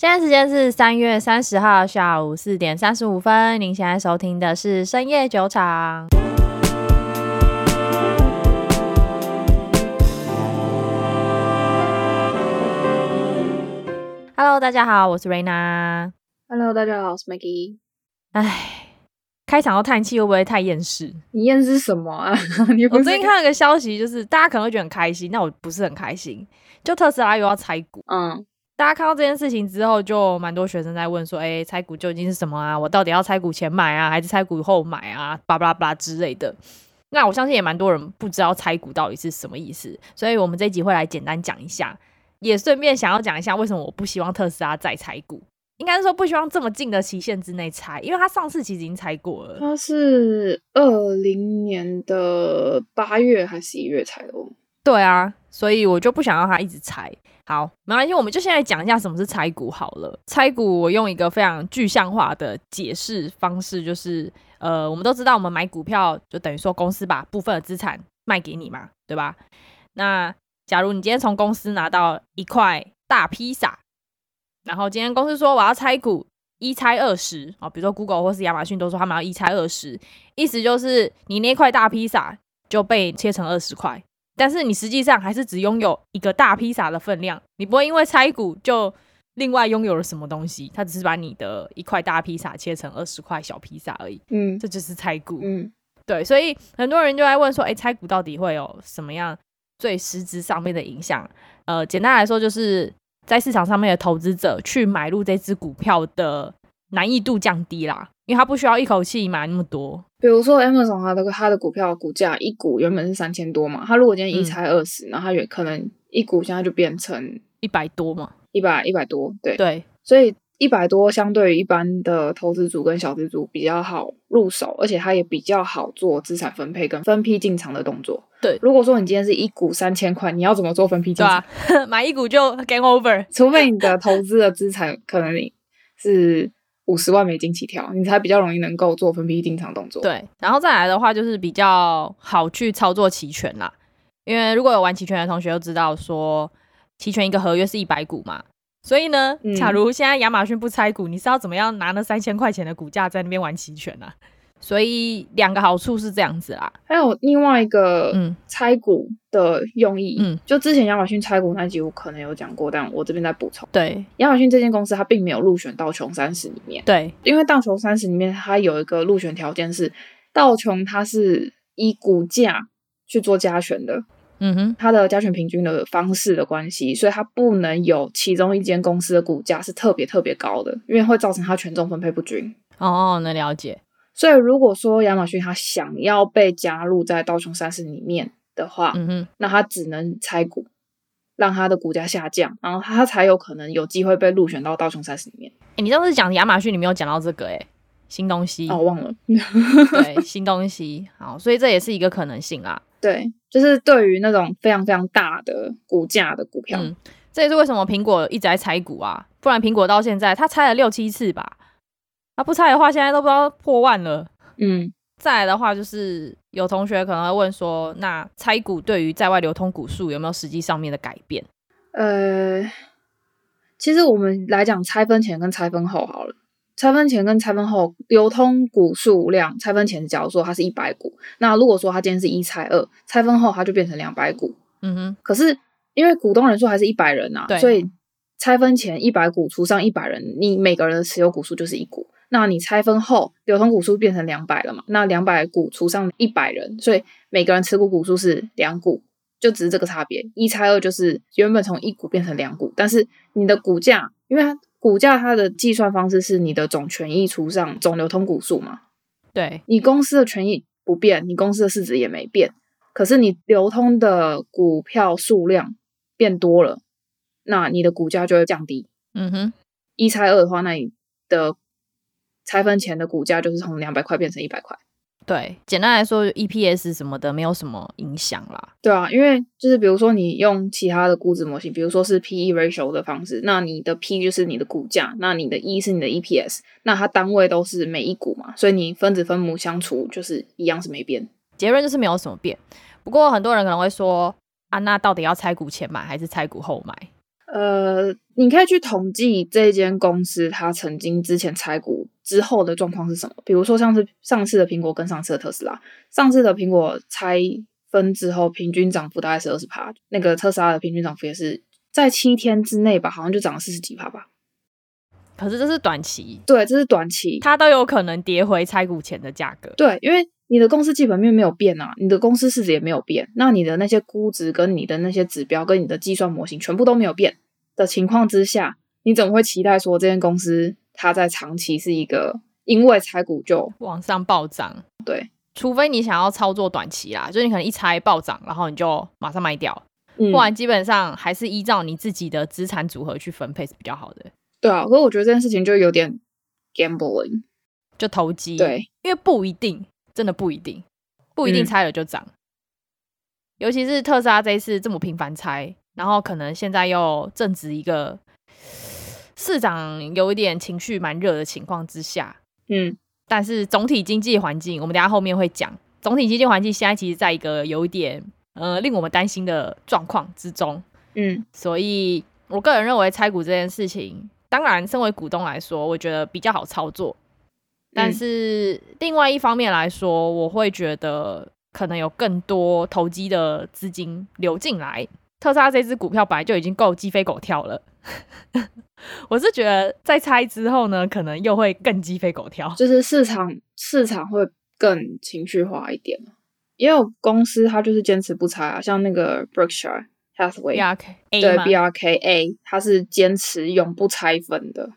现在时间是三月三十号下午四点三十五分。您现在收听的是深夜酒场。Hello，大家好，我是瑞娜。Hello，大家好，我是 Maggie。唉，开场要叹气，会不会太厌世？你厌世什么啊？你我最近看了个消息，就是大家可能会觉得很开心，那我不是很开心。就特斯拉又要拆股，嗯。大家看到这件事情之后，就蛮多学生在问说：“哎、拆股究竟是什么啊？我到底要拆股前买啊，还是拆股后买啊？巴拉巴拉之类的。”那我相信也蛮多人不知道拆股到底是什么意思，所以我们这一集会来简单讲一下，也顺便想要讲一下为什么我不希望特斯拉再拆股，应该是说不希望这么近的期限之内拆，因为他上次其实已经拆过了，他是二零年的八月还是一月拆的哦？对啊，所以我就不想让他一直拆。好，没关系，我们就先来讲一下什么是拆股好了。拆股，我用一个非常具象化的解释方式，就是，呃，我们都知道，我们买股票就等于说公司把部分的资产卖给你嘛，对吧？那假如你今天从公司拿到一块大披萨，然后今天公司说我要拆股，一拆二十啊，比如说 Google 或是亚马逊都说他们要一拆二十，意思就是你那块大披萨就被切成二十块。但是你实际上还是只拥有一个大披萨的分量，你不会因为拆股就另外拥有了什么东西，它只是把你的一块大披萨切成二十块小披萨而已。嗯，这就是拆股。嗯，对，所以很多人就在问说，哎，拆股到底会有什么样最实质上面的影响？呃，简单来说，就是在市场上面的投资者去买入这只股票的难易度降低啦，因为他不需要一口气买那么多。比如说 Amazon 它的它的股票股价一股原本是三千多嘛，它如果今天一拆二十，那它也可能一股现在就变成一百多嘛，一百一百多，对对，所以一百多相对于一般的投资组跟小资组比较好入手，而且它也比较好做资产分配跟分批进场的动作。对，如果说你今天是一股三千块，你要怎么做分批进场？对啊，买一股就 game over，除非你的投资的资产可能你是。五十万美金起跳，你才比较容易能够做分批定场动作。对，然后再来的话就是比较好去操作期权啦，因为如果有玩期权的同学都知道说，期权一个合约是一百股嘛，所以呢，嗯、假如现在亚马逊不拆股，你是要怎么样拿那三千块钱的股价在那边玩期权呢、啊？所以两个好处是这样子啦，还有另外一个嗯，拆股的用意，嗯，就之前亚马逊拆股那集我可能有讲过，但我这边再补充。对，亚马逊这间公司它并没有入选道琼三十里面，对，因为道琼三十里面它有一个入选条件是道琼它是以股价去做加权的，嗯哼，它的加权平均的方式的关系，所以它不能有其中一间公司的股价是特别特别高的，因为会造成它权重分配不均。哦，能了解。所以，如果说亚马逊它想要被加入在道琼三十里面的话，嗯哼，那它只能拆股，让它的股价下降，然后它才有可能有机会被入选到道琼三十里面。哎、欸，你上次讲亚马逊，你没有讲到这个哎、欸，新东西哦，忘了，对，新东西，好，所以这也是一个可能性啊。对，就是对于那种非常非常大的股价的股票，嗯，这也是为什么苹果一直在拆股啊，不然苹果到现在它拆了六七次吧。他、啊、不拆的话，现在都不知道破万了。嗯，再来的话，就是有同学可能会问说，那拆股对于在外流通股数有没有实际上面的改变？呃，其实我们来讲拆分前跟拆分后好了。拆分前跟拆分后流通股数量，拆分前假如说它是一百股，那如果说它今天是一拆二，拆分后它就变成两百股。嗯哼。可是因为股东人数还是一百人啊，所以拆分前一百股除上一百人，你每个人的持有股数就是一股。那你拆分后，流通股数变成两百了嘛？那两百股除上一百人，所以每个人持股股数是两股，就只是这个差别。一拆二就是原本从一股变成两股，但是你的股价，因为它股价它的计算方式是你的总权益除上总流通股数嘛。对，你公司的权益不变，你公司的市值也没变，可是你流通的股票数量变多了，那你的股价就会降低。嗯哼，一拆二的话，那你的拆分前的股价就是从两百块变成一百块，对，简单来说，EPS 什么的没有什么影响啦。对啊，因为就是比如说你用其他的估值模型，比如说是 PE ratio 的方式，那你的 P 就是你的股价，那你的 E 是你的 EPS，那它单位都是每一股嘛，所以你分子分母相除就是一样是没变，结论就是没有什么变。不过很多人可能会说啊，那到底要拆股前买还是拆股后买？呃，你可以去统计这间公司它曾经之前拆股之后的状况是什么。比如说，像是上次的苹果跟上次的特斯拉，上次的苹果拆分之后，平均涨幅大概是二十趴，那个特斯拉的平均涨幅也是在七天之内吧，好像就涨了四十几趴吧。可是这是短期，对，这是短期，它都有可能跌回拆股前的价格。对，因为你的公司基本面没有变啊，你的公司市值也没有变，那你的那些估值跟你的那些指标跟你的计算模型全部都没有变。的情况之下，你怎么会期待说这间公司它在长期是一个因为拆股就往上暴涨？对，除非你想要操作短期啦，就是你可能一拆暴涨，然后你就马上卖掉，嗯、不然基本上还是依照你自己的资产组合去分配是比较好的。对啊，可是我觉得这件事情就有点 gambling，就投机。对，因为不一定，真的不一定，不一定拆了就涨。嗯、尤其是特斯拉这一次这么频繁拆。然后可能现在又正值一个市场有一点情绪蛮热的情况之下，嗯，但是总体经济环境，我们等下后面会讲，总体经济环境现在其实在一个有一点呃令我们担心的状况之中，嗯，所以我个人认为拆股这件事情，当然身为股东来说，我觉得比较好操作，但是另外一方面来说，我会觉得可能有更多投机的资金流进来。特斯拉这只股票本来就已经够鸡飞狗跳了，我是觉得在拆之后呢，可能又会更鸡飞狗跳，就是市场市场会更情绪化一点。因为公司它就是坚持不拆啊，像那个 Berkshire Hathaway BRK 对 BRKA，它是坚持永不拆分的。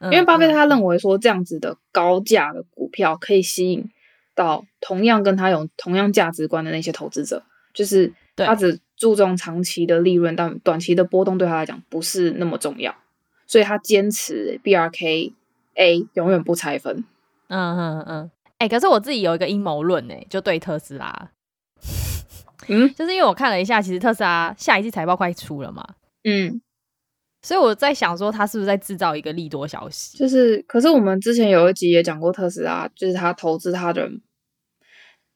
嗯、因为巴菲特他认为说，这样子的高价的股票可以吸引到同样跟他有同样价值观的那些投资者，就是他只。注重长期的利润，但短期的波动对他来讲不是那么重要，所以他坚持 BRKA 永远不拆分。嗯嗯嗯，哎、欸，可是我自己有一个阴谋论，哎，就对特斯拉，嗯，就是因为我看了一下，其实特斯拉下一季财报快出了嘛，嗯，所以我在想说，他是不是在制造一个利多消息？就是，可是我们之前有一集也讲过特斯拉，就是他投资他的人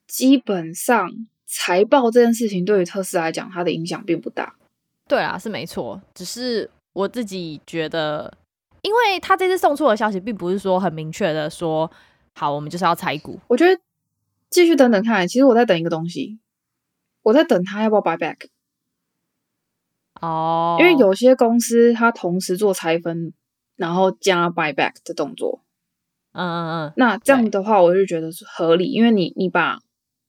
基本上。财报这件事情对于特斯拉来讲，它的影响并不大。对啊，是没错。只是我自己觉得，因为他这次送出的消息，并不是说很明确的说，好，我们就是要拆股。我觉得继续等等看。其实我在等一个东西，我在等他要不要 buy back。哦，因为有些公司它同时做拆分，然后加 buy back 的动作。嗯嗯嗯。那这样的话，我就觉得是合理，因为你你把。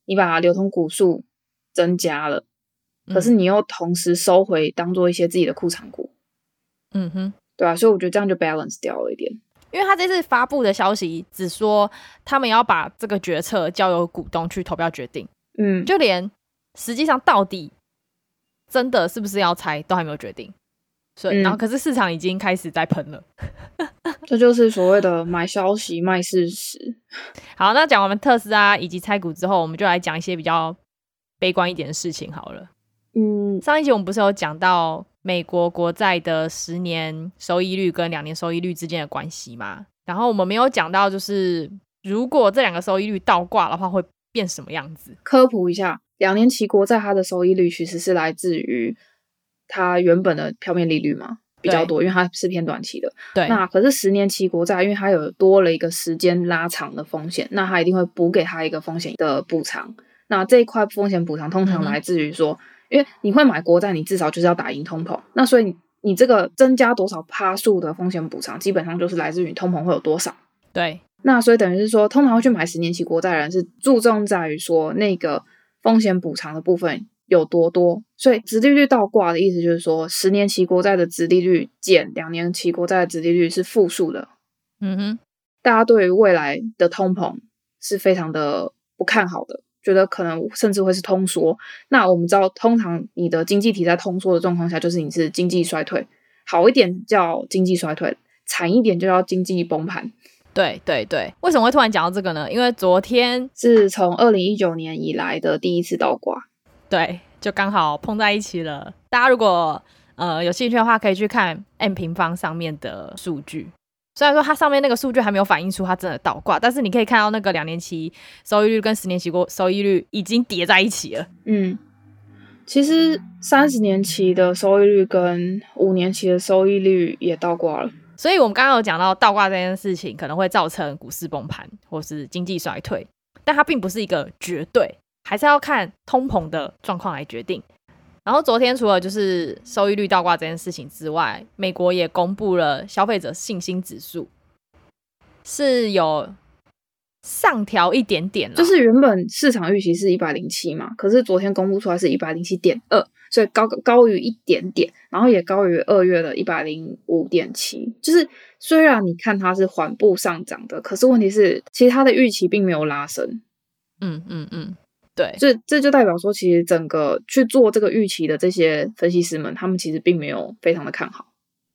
你把流通股数增加了，可是你又同时收回，当做一些自己的库藏股，嗯哼，对啊，所以我觉得这样就 balance 掉了一点。因为他这次发布的消息只说他们要把这个决策交由股东去投票决定，嗯，就连实际上到底真的是不是要拆都还没有决定，所以、嗯、然后可是市场已经开始在喷了。这就是所谓的买消息卖事实。好，那讲完特斯拉以及拆股之后，我们就来讲一些比较悲观一点的事情好了。嗯，上一集我们不是有讲到美国国债的十年收益率跟两年收益率之间的关系吗？然后我们没有讲到，就是如果这两个收益率倒挂的话，会变什么样子？科普一下，两年期国债它的收益率其实是来自于它原本的票面利率嘛。比较多，因为它是偏短期的。对，那可是十年期国债，因为它有多了一个时间拉长的风险，那它一定会补给它一个风险的补偿。那这一块风险补偿通常来自于说，嗯、因为你会买国债，你至少就是要打赢通膨。那所以你，你这个增加多少趴数的风险补偿，基本上就是来自于通膨会有多少。对，那所以等于是说，通常会去买十年期国债的人是注重在于说那个风险补偿的部分。有多多，所以殖利率倒挂的意思就是说，十年期国债的殖利率减两年期国债的殖利率是负数的。嗯哼，大家对于未来的通膨是非常的不看好的，觉得可能甚至会是通缩。那我们知道，通常你的经济体在通缩的状况下，就是你是经济衰退，好一点叫经济衰退，惨一点就叫经济崩盘。对对对，为什么会突然讲到这个呢？因为昨天是从二零一九年以来的第一次倒挂。对，就刚好碰在一起了。大家如果呃有兴趣的话，可以去看 M 平方上面的数据。虽然说它上面那个数据还没有反映出它真的倒挂，但是你可以看到那个两年期收益率跟十年期过收益率已经叠在一起了。嗯，其实三十年期的收益率跟五年期的收益率也倒挂了。所以我们刚刚有讲到倒挂这件事情可能会造成股市崩盘或是经济衰退，但它并不是一个绝对，还是要看通膨的状况来决定。然后昨天除了就是收益率倒挂这件事情之外，美国也公布了消费者信心指数，是有上调一点点，就是原本市场预期是一百零七嘛，可是昨天公布出来是一百零七点二，所以高高于一点点，然后也高于二月的一百零五点七。就是虽然你看它是缓步上涨的，可是问题是其实它的预期并没有拉升。嗯嗯嗯。对，这这就代表说，其实整个去做这个预期的这些分析师们，他们其实并没有非常的看好。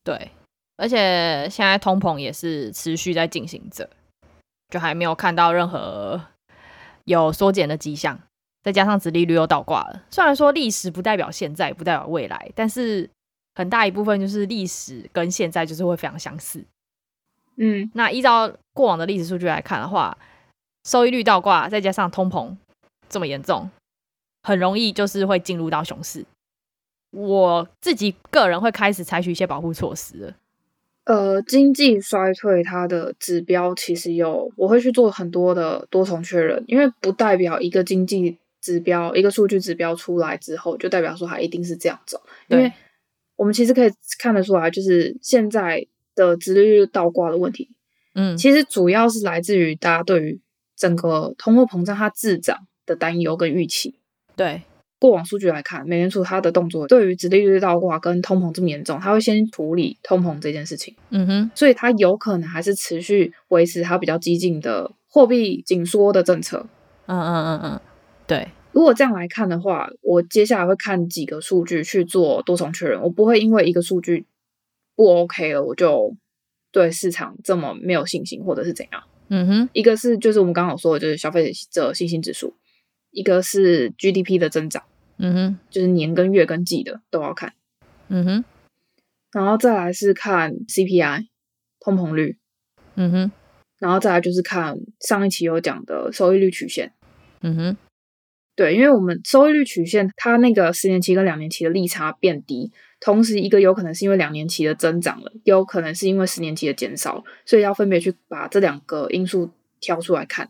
对，而且现在通膨也是持续在进行着，就还没有看到任何有缩减的迹象。再加上殖利率又倒挂了，虽然说历史不代表现在，不代表未来，但是很大一部分就是历史跟现在就是会非常相似。嗯，那依照过往的历史数据来看的话，收益率倒挂，再加上通膨。这么严重，很容易就是会进入到熊市。我自己个人会开始采取一些保护措施了。呃，经济衰退它的指标其实有，我会去做很多的多重确认，因为不代表一个经济指标、一个数据指标出来之后，就代表说它一定是这样走。因为我们其实可以看得出来，就是现在的直利率倒挂的问题，嗯，其实主要是来自于大家对于整个通货膨胀它滞涨的担忧跟预期，对过往数据来看，美联储它的动作对于殖利率倒挂跟通膨这么严重，它会先处理通膨这件事情。嗯哼，所以它有可能还是持续维持它比较激进的货币紧缩的政策。嗯嗯嗯嗯，对。如果这样来看的话，我接下来会看几个数据去做多重确认，我不会因为一个数据不 OK 了，我就对市场这么没有信心，或者是怎样。嗯哼，一个是就是我们刚好说的，就是消费者信心指数。一个是 GDP 的增长，嗯哼，就是年跟月跟季的都要看，嗯哼，然后再来是看 CPI 通膨率，嗯哼，然后再来就是看上一期有讲的收益率曲线，嗯哼，对，因为我们收益率曲线它那个十年期跟两年期的利差变低，同时一个有可能是因为两年期的增长了，也有可能是因为十年期的减少，所以要分别去把这两个因素挑出来看。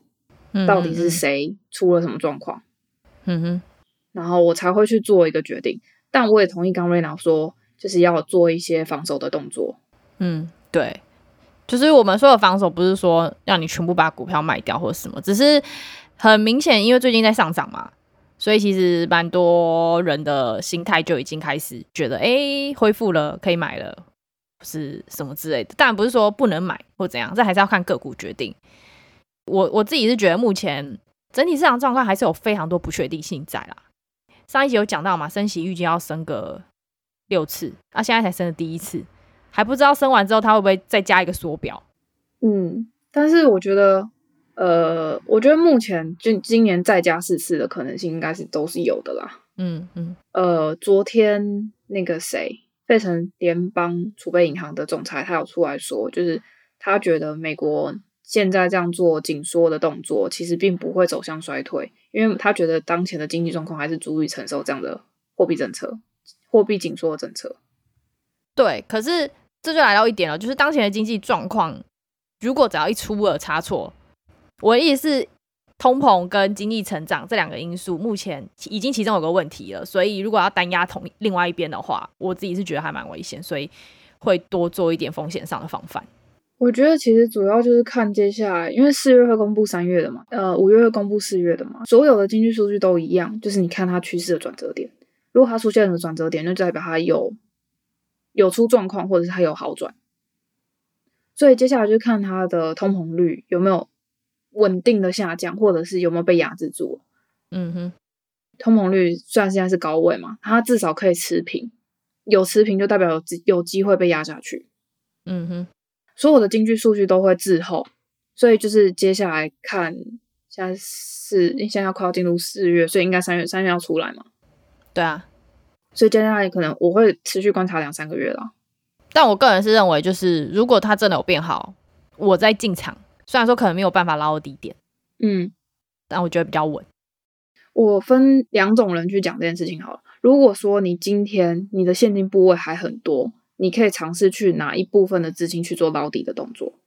到底是谁出了什么状况？嗯哼，然后我才会去做一个决定。但我也同意刚瑞娜说，就是要做一些防守的动作。嗯，对，就是我们说的防守，不是说让你全部把股票卖掉或者什么，只是很明显，因为最近在上涨嘛，所以其实蛮多人的心态就已经开始觉得，哎，恢复了，可以买了，是什么之类的。当然不是说不能买或怎样，这还是要看个股决定。我我自己是觉得，目前整体市场状况还是有非常多不确定性在啦。上一集有讲到嘛，升息预计要升个六次，啊，现在才升了第一次，还不知道升完之后它会不会再加一个缩表。嗯，但是我觉得，呃，我觉得目前就今年再加四次的可能性应该是都是有的啦。嗯嗯，呃，昨天那个谁，费城联邦储备银行的总裁他有出来说，就是他觉得美国。现在这样做紧缩的动作，其实并不会走向衰退，因为他觉得当前的经济状况还是足以承受这样的货币政策、货币紧缩的政策。对，可是这就来到一点了，就是当前的经济状况，如果只要一出了差错，我的意思是，通膨跟经济成长这两个因素，目前已经其中有个问题了，所以如果要单压同另外一边的话，我自己是觉得还蛮危险，所以会多做一点风险上的防范。我觉得其实主要就是看接下来，因为四月会公布三月的嘛，呃，五月会公布四月的嘛，所有的经济数据都一样，就是你看它趋势的转折点。如果它出现了转折点，那就代表它有有出状况，或者是它有好转。所以接下来就看它的通膨率有没有稳定的下降，或者是有没有被压制住。嗯哼，通膨率虽然现在是高位嘛，它至少可以持平，有持平就代表有有机会被压下去。嗯哼。所有的经济数据都会滞后，所以就是接下来看，现在是现在要快要进入四月，所以应该三月三月要出来嘛？对啊，所以接下来可能我会持续观察两三个月了。但我个人是认为，就是如果它真的有变好，我再进场，虽然说可能没有办法捞到低点，嗯，但我觉得比较稳。我分两种人去讲这件事情好了。如果说你今天你的现金部位还很多，你可以尝试去拿一部分的资金去做捞底的动作。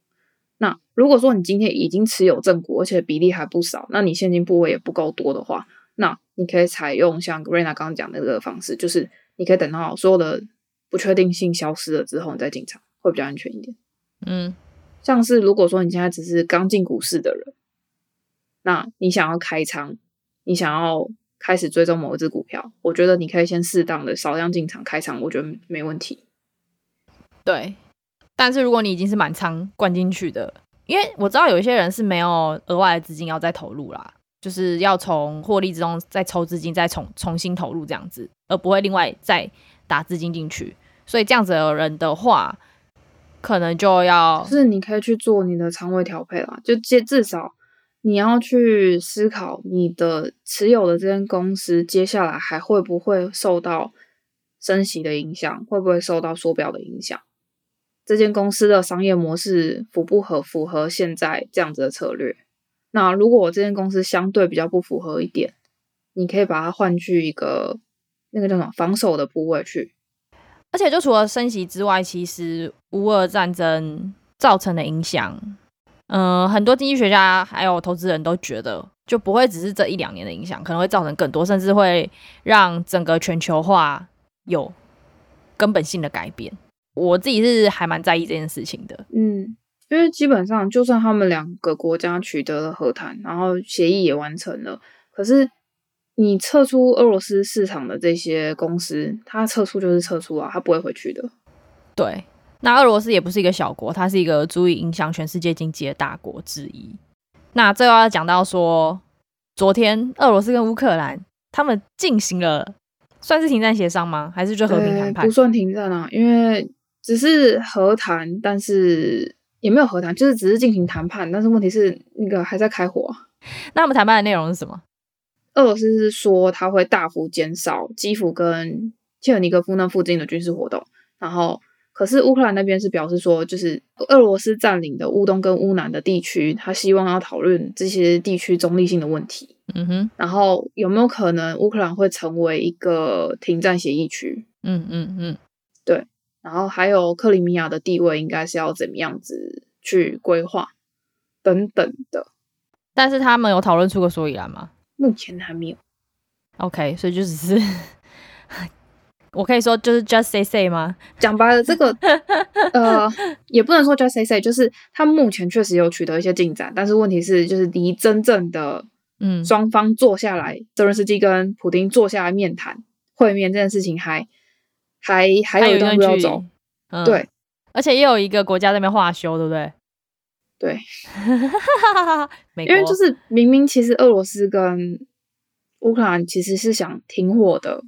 那如果说你今天已经持有正股，而且比例还不少，那你现金部位也不够多的话，那你可以采用像 Rena 刚刚讲的这个方式，就是你可以等到所有的不确定性消失了之后，你再进场，会比较安全一点。嗯，像是如果说你现在只是刚进股市的人，那你想要开仓，你想要开始追踪某一只股票，我觉得你可以先适当的少量进场开仓，我觉得没问题。对。但是如果你已经是满仓灌进去的，因为我知道有一些人是没有额外的资金要再投入啦，就是要从获利之中再抽资金，再重重新投入这样子，而不会另外再打资金进去。所以这样子的人的话，可能就要就是你可以去做你的仓位调配啦，就接至少你要去思考你的持有的这间公司接下来还会不会受到升息的影响，会不会受到缩表的影响。这间公司的商业模式符不合符合现在这样子的策略？那如果我这间公司相对比较不符合一点，你可以把它换去一个那个叫什么防守的部位去。而且就除了升息之外，其实乌俄战争造成的影响，嗯、呃，很多经济学家还有投资人都觉得，就不会只是这一两年的影响，可能会造成更多，甚至会让整个全球化有根本性的改变。我自己是还蛮在意这件事情的，嗯，因为基本上就算他们两个国家取得了和谈，然后协议也完成了，可是你撤出俄罗斯市场的这些公司，它撤出就是撤出啊，它不会回去的。对，那俄罗斯也不是一个小国，它是一个足以影响全世界经济的大国之一。那最后要讲到说，昨天俄罗斯跟乌克兰他们进行了，算是停战协商吗？还是就和平谈判？不算停战啊，因为。只是和谈，但是也没有和谈，就是只是进行谈判。但是问题是，那个还在开火。那我们谈判的内容是什么？俄罗斯是说他会大幅减少基辅跟切尔尼戈夫那附近的军事活动。然后，可是乌克兰那边是表示说，就是俄罗斯占领的乌东跟乌南的地区，他希望要讨论这些地区中立性的问题。嗯哼。然后有没有可能乌克兰会成为一个停战协议区？嗯嗯嗯，对。然后还有克里米亚的地位应该是要怎么样子去规划等等的，但是他们有讨论出个所以然吗？目前还没有。OK，所以就只是 我可以说就是 just say say 吗？讲白了，这个 呃也不能说 just say say，就是他目前确实有取得一些进展，但是问题是就是离真正的嗯双方坐下来，泽伦斯基跟普丁坐下来面谈会面这件事情还。还还有一段路要走，嗯，对，而且也有一个国家在那边化修，对不对？对，因为就是明明其实俄罗斯跟乌克兰其实是想停火的，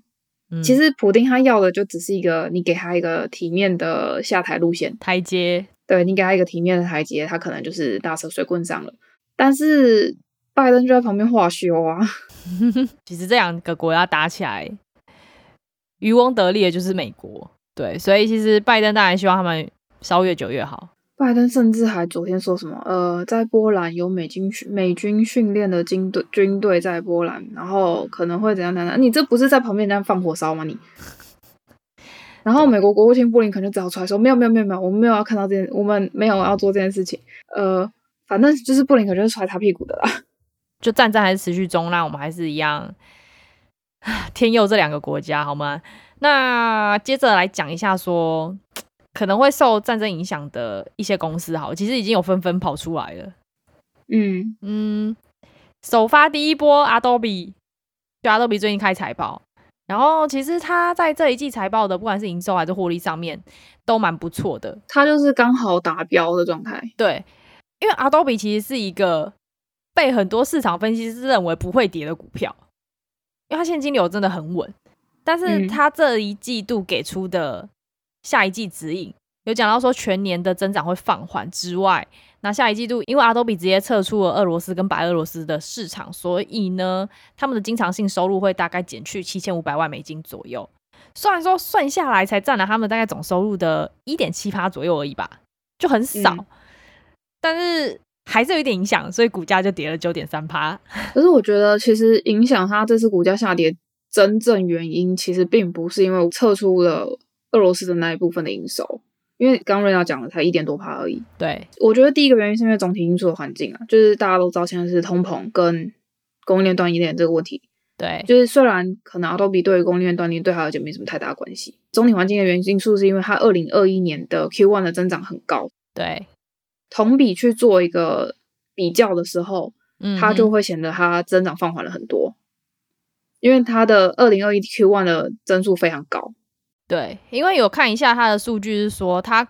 嗯，其实普丁他要的就只是一个你给他一个体面的下台路线台阶，对，你给他一个体面的台阶，他可能就是大蛇水棍上了。但是拜登就在旁边化修啊，其实这两个国家打起来。渔翁得利的就是美国，对，所以其实拜登当然希望他们烧越久越好。拜登甚至还昨天说什么，呃，在波兰有美军训美军训练的军队军队在波兰，然后可能会怎样怎样。你这不是在旁边这样放火烧吗？你？然后美国国务卿布林肯就只好出来说，没有没有没有没有，我们没有要看到这件，我们没有要做这件事情。呃，反正就是布林肯就是出来擦屁股的啦。就战争还是持续中，那我们还是一样。天佑这两个国家好吗？那接着来讲一下说，说可能会受战争影响的一些公司，好，其实已经有纷纷跑出来了。嗯嗯，首发第一波，Adobe，就 Adobe 最近开财报，然后其实它在这一季财报的不管是营收还是获利上面都蛮不错的，它就是刚好达标的状态。对，因为 Adobe 其实是一个被很多市场分析师认为不会跌的股票。因为它现金流真的很稳，但是它这一季度给出的下一季指引、嗯、有讲到说全年的增长会放缓之外，那下一季度因为 Adobe 直接撤出了俄罗斯跟白俄罗斯的市场，所以呢，他们的经常性收入会大概减去七千五百万美金左右。虽然说算下来才占了他们大概总收入的一点七八左右而已吧，就很少，嗯、但是。还是有一点影响，所以股价就跌了九点三趴。可是我觉得，其实影响它这次股价下跌真正原因其实并不是因为撤出了俄罗斯的那一部分的营收，因为刚刚瑞娜讲了才一点多趴而已。对，我觉得第一个原因是因为总体因素的环境啊，就是大家都知道现在是通膨跟供应链断链这个问题。对，就是虽然可能 Adobe 对于供应链断链对他而言没什么太大关系，总体环境的原因素是因为它二零二一年的 Q1 的增长很高。对，同比去做一个比较的时候，嗯，它就会显得它增长放缓了很多，因为它的二零二一 Q one 的增速非常高。对，因为有看一下它的数据是说，它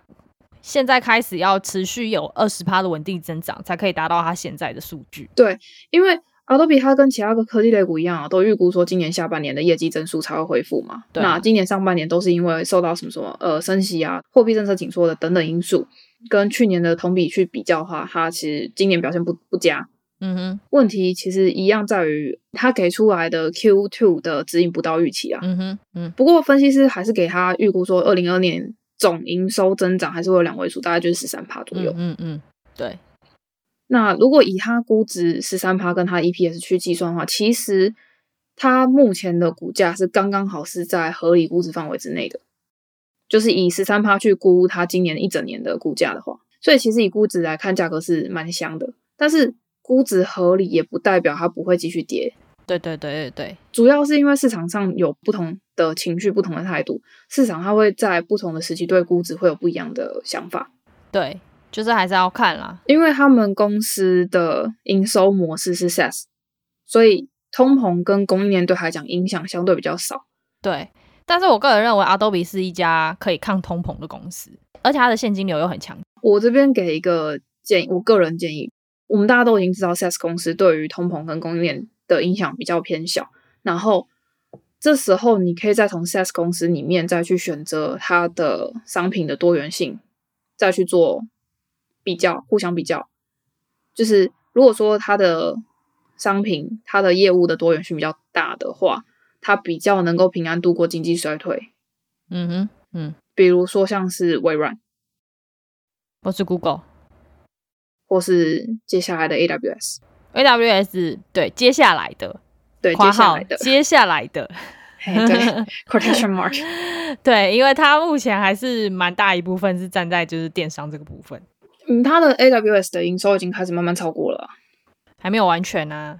现在开始要持续有二十趴的稳定增长，才可以达到它现在的数据。对，因为。Adobe 它跟其他个科技类股一样啊，都预估说今年下半年的业绩增速才会恢复嘛。对啊。那今年上半年都是因为受到什么什么呃升息啊、货币政策紧缩的等等因素，跟去年的同比去比较的话，它其实今年表现不不佳。嗯哼。问题其实一样在于它给出来的 Q2 的指引不到预期啊。嗯哼。嗯。不过分析师还是给他预估说，二零二二年总营收增长还是会有两位数，大概就是十三趴左右。嗯嗯。对。那如果以它估值十三趴跟它 EPS 去计算的话，其实它目前的股价是刚刚好是在合理估值范围之内的，就是以十三趴去估它今年一整年的股价的话，所以其实以估值来看，价格是蛮香的。但是估值合理也不代表它不会继续跌。对对对对对，主要是因为市场上有不同的情绪、不同的态度，市场它会在不同的时期对估值会有不一样的想法。对。就是还是要看啦，因为他们公司的营收模式是 SaaS，所以通膨跟供应链对他来讲影响相对比较少。对，但是我个人认为 Adobe 是一家可以抗通膨的公司，而且它的现金流又很强。我这边给一个建议，我个人建议，我们大家都已经知道 SaaS 公司对于通膨跟供应链的影响比较偏小，然后这时候你可以再从 SaaS 公司里面再去选择它的商品的多元性，再去做。比较互相比较，就是如果说它的商品、它的业务的多元性比较大的话，它比较能够平安度过经济衰退。嗯哼，嗯，比如说像是微软，或是 Google，或是接下来的 AWS。AWS 对，接下来的，对，接下来的，接下来的，对，quotation mark，对，因为它目前还是蛮大一部分是站在就是电商这个部分。嗯，它的 AWS 的营收已经开始慢慢超过了，还没有完全呢、啊。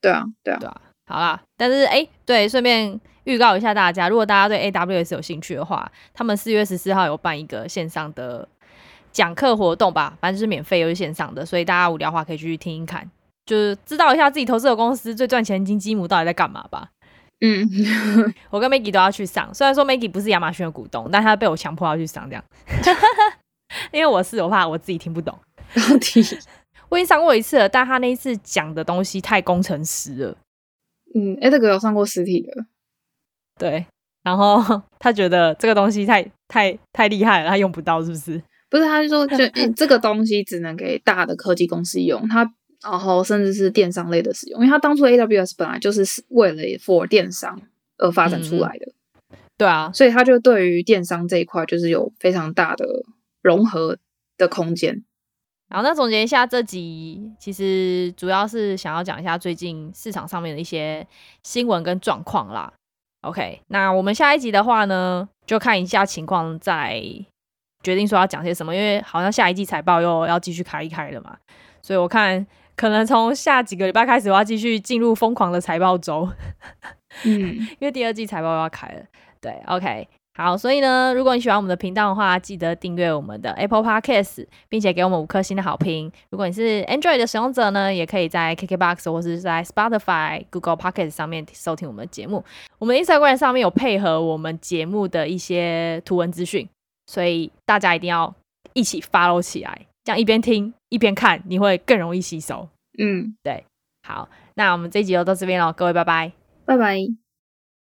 对啊，对啊，对啊。好啦，但是哎，对，顺便预告一下大家，如果大家对 AWS 有兴趣的话，他们四月十四号有办一个线上的讲课活动吧，反正就是免费又是线上的，所以大家无聊的话可以去听听看，就是知道一下自己投资的公司最赚钱的金鸡母到底在干嘛吧。嗯，我跟 Maggie 都要去上，虽然说 Maggie 不是亚马逊的股东，但他被我强迫要去上这样。因为我是我怕我自己听不懂，到底我已经上过一次了，但他那一次讲的东西太工程师了。嗯，哎，这个有上过实体的，对。然后 他觉得这个东西太太太厉害了，他用不到，是不是？不是，他就说，就 这个东西只能给大的科技公司用，他然后甚至是电商类的使用，因为他当初 AWS 本来就是为了 for 电商而发展出来的。嗯、对啊，所以他就对于电商这一块就是有非常大的。融合的空间。然后，那总结一下这集，其实主要是想要讲一下最近市场上面的一些新闻跟状况啦。OK，那我们下一集的话呢，就看一下情况再决定说要讲些什么，因为好像下一季财报又要继续开一开了嘛，所以我看可能从下几个礼拜开始，我要继续进入疯狂的财报周。嗯，因为第二季财报又要开了。对，OK。好，所以呢，如果你喜欢我们的频道的话，记得订阅我们的 Apple Podcast，并且给我们五颗星的好评。如果你是 Android 的使用者呢，也可以在 KKBox 或是在 Spotify、Google Podcast 上面收听我们的节目。我们的 Instagram 上面有配合我们节目的一些图文资讯，所以大家一定要一起 follow 起来，这样一边听一边看，你会更容易吸收。嗯，对。好，那我们这一集就到这边了，各位拜拜，拜拜。